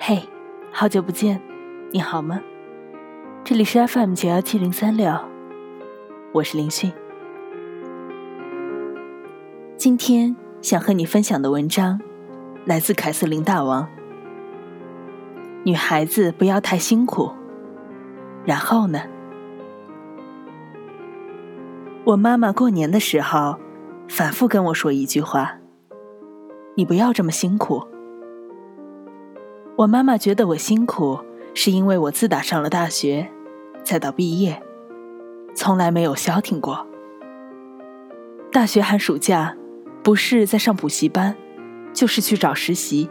嘿，好久不见，你好吗？这里是 FM 九幺七零三六，我是林迅。今天想和你分享的文章来自凯瑟琳大王。女孩子不要太辛苦。然后呢？我妈妈过年的时候反复跟我说一句话：“你不要这么辛苦。”我妈妈觉得我辛苦，是因为我自打上了大学，再到毕业，从来没有消停过。大学寒暑假，不是在上补习班，就是去找实习。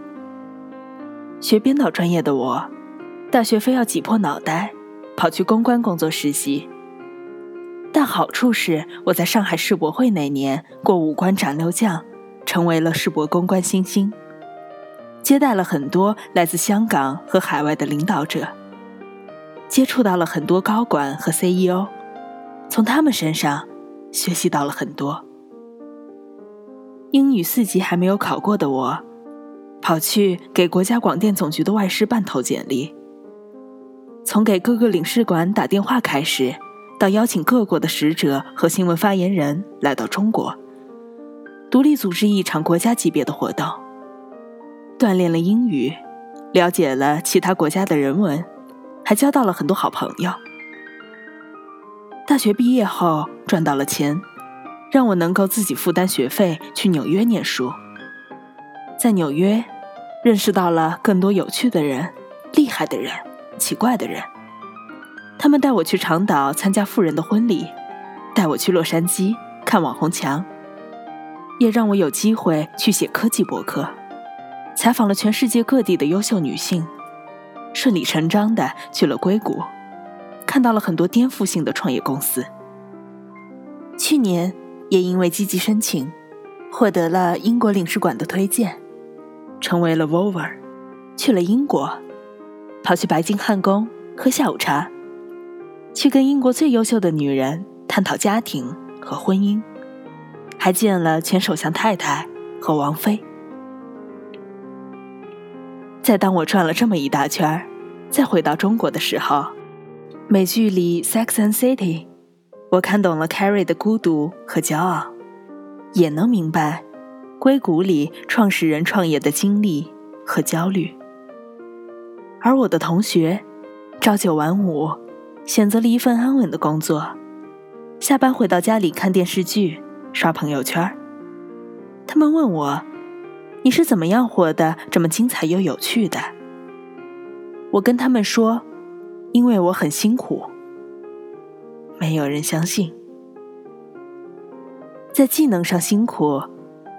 学编导专业的我，大学非要挤破脑袋跑去公关工作实习。但好处是，我在上海世博会那年过五关斩六将，成为了世博公关新星，接待了很多来自香港和海外的领导者，接触到了很多高管和 CEO，从他们身上学习到了很多。英语四级还没有考过的我，跑去给国家广电总局的外事办投简历，从给各个领事馆打电话开始。到邀请各国的使者和新闻发言人来到中国，独立组织一场国家级别的活动，锻炼了英语，了解了其他国家的人文，还交到了很多好朋友。大学毕业后赚到了钱，让我能够自己负担学费去纽约念书。在纽约，认识到了更多有趣的人、厉害的人、奇怪的人。他们带我去长岛参加富人的婚礼，带我去洛杉矶看网红墙，也让我有机会去写科技博客，采访了全世界各地的优秀女性，顺理成章的去了硅谷，看到了很多颠覆性的创业公司。去年也因为积极申请，获得了英国领事馆的推荐，成为了 Vover，去了英国，跑去白金汉宫喝下午茶。去跟英国最优秀的女人探讨家庭和婚姻，还见了前首相太太和王妃。在当我转了这么一大圈儿，再回到中国的时候，美剧里《Sex and City》，我看懂了 Carrie 的孤独和骄傲，也能明白硅谷里创始人创业的经历和焦虑。而我的同学，朝九晚五。选择了一份安稳的工作，下班回到家里看电视剧、刷朋友圈。他们问我：“你是怎么样活得这么精彩又有趣的？”我跟他们说：“因为我很辛苦。”没有人相信。在技能上辛苦，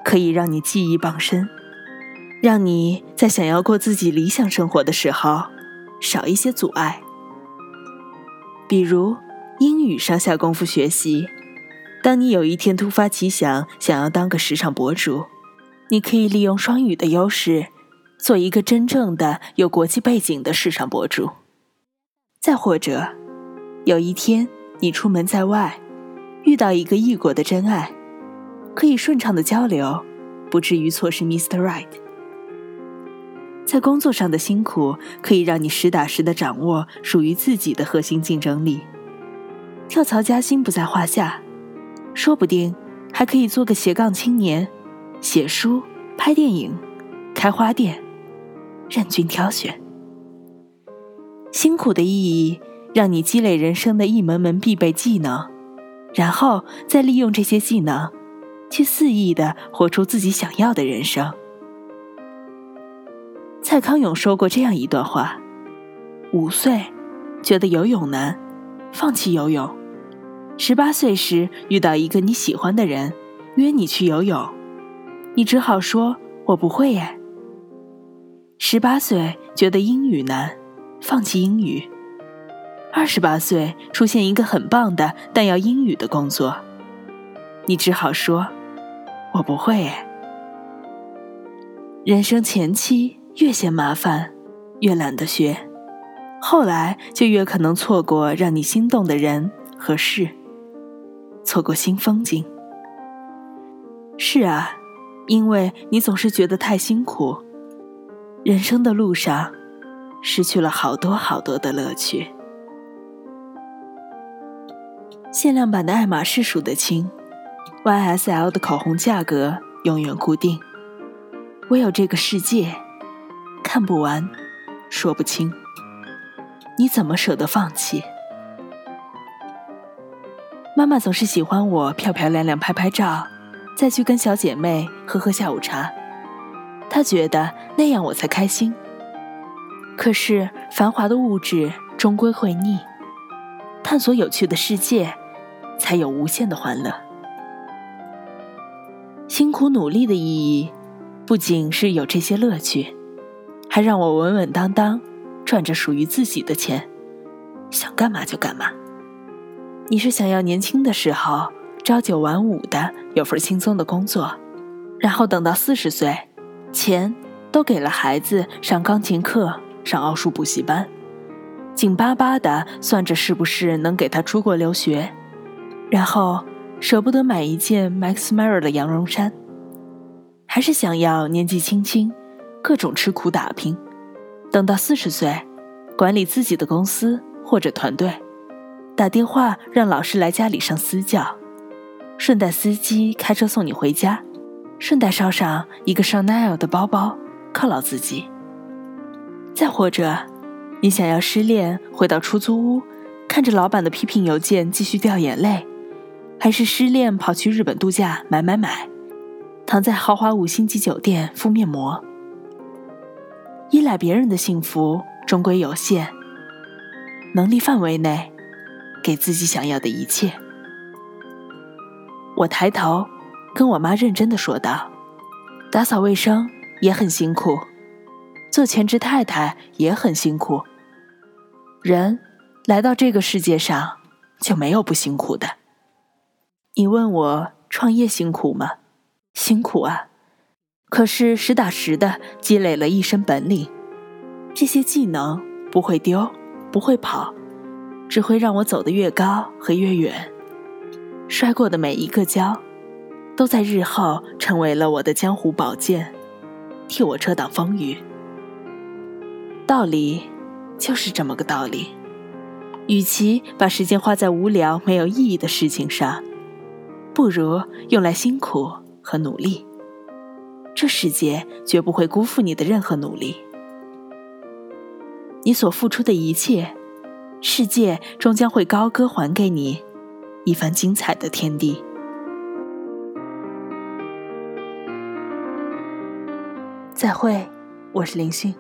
可以让你技艺傍身，让你在想要过自己理想生活的时候少一些阻碍。比如英语上下功夫学习，当你有一天突发奇想想要当个时尚博主，你可以利用双语的优势，做一个真正的有国际背景的时尚博主。再或者，有一天你出门在外，遇到一个异国的真爱，可以顺畅的交流，不至于错失 Mr. Right。在工作上的辛苦，可以让你实打实的掌握属于自己的核心竞争力。跳槽加薪不在话下，说不定还可以做个斜杠青年，写书、拍电影、开花店，任君挑选。辛苦的意义，让你积累人生的一门门必备技能，然后再利用这些技能，去肆意的活出自己想要的人生。蔡康永说过这样一段话：五岁觉得游泳难，放弃游泳；十八岁时遇到一个你喜欢的人，约你去游泳，你只好说“我不会耶”。十八岁觉得英语难，放弃英语；二十八岁出现一个很棒的但要英语的工作，你只好说“我不会耶”。人生前期。越嫌麻烦，越懒得学，后来就越可能错过让你心动的人和事，错过新风景。是啊，因为你总是觉得太辛苦，人生的路上失去了好多好多的乐趣。限量版的爱马仕数得清，YSL 的口红价格永远固定。唯有这个世界，看不完，说不清。你怎么舍得放弃？妈妈总是喜欢我漂漂亮亮拍拍照，再去跟小姐妹喝喝下午茶。她觉得那样我才开心。可是繁华的物质终归会腻，探索有趣的世界，才有无限的欢乐。辛苦努力的意义。不仅是有这些乐趣，还让我稳稳当当赚着属于自己的钱，想干嘛就干嘛。你是想要年轻的时候朝九晚五的有份轻松的工作，然后等到四十岁，钱都给了孩子上钢琴课、上奥数补习班，紧巴巴的算着是不是能给他出国留学，然后舍不得买一件 Max Mara 的羊绒衫。还是想要年纪轻轻，各种吃苦打拼，等到四十岁，管理自己的公司或者团队，打电话让老师来家里上私教，顺带司机开车送你回家，顺带捎上一个 Chanel 的包包犒劳自己。再或者，你想要失恋回到出租屋，看着老板的批评邮件继续掉眼泪，还是失恋跑去日本度假买买买？躺在豪华五星级酒店敷面膜，依赖别人的幸福终归有限。能力范围内，给自己想要的一切。我抬头，跟我妈认真的说道：“打扫卫生也很辛苦，做全职太太也很辛苦。人来到这个世界上，就没有不辛苦的。你问我创业辛苦吗？”辛苦啊，可是实打实的积累了一身本领，这些技能不会丢，不会跑，只会让我走得越高和越远。摔过的每一个跤，都在日后成为了我的江湖宝剑，替我遮挡风雨。道理就是这么个道理，与其把时间花在无聊没有意义的事情上，不如用来辛苦。和努力，这世界绝不会辜负你的任何努力。你所付出的一切，世界终将会高歌还给你一番精彩的天地。再会，我是林迅。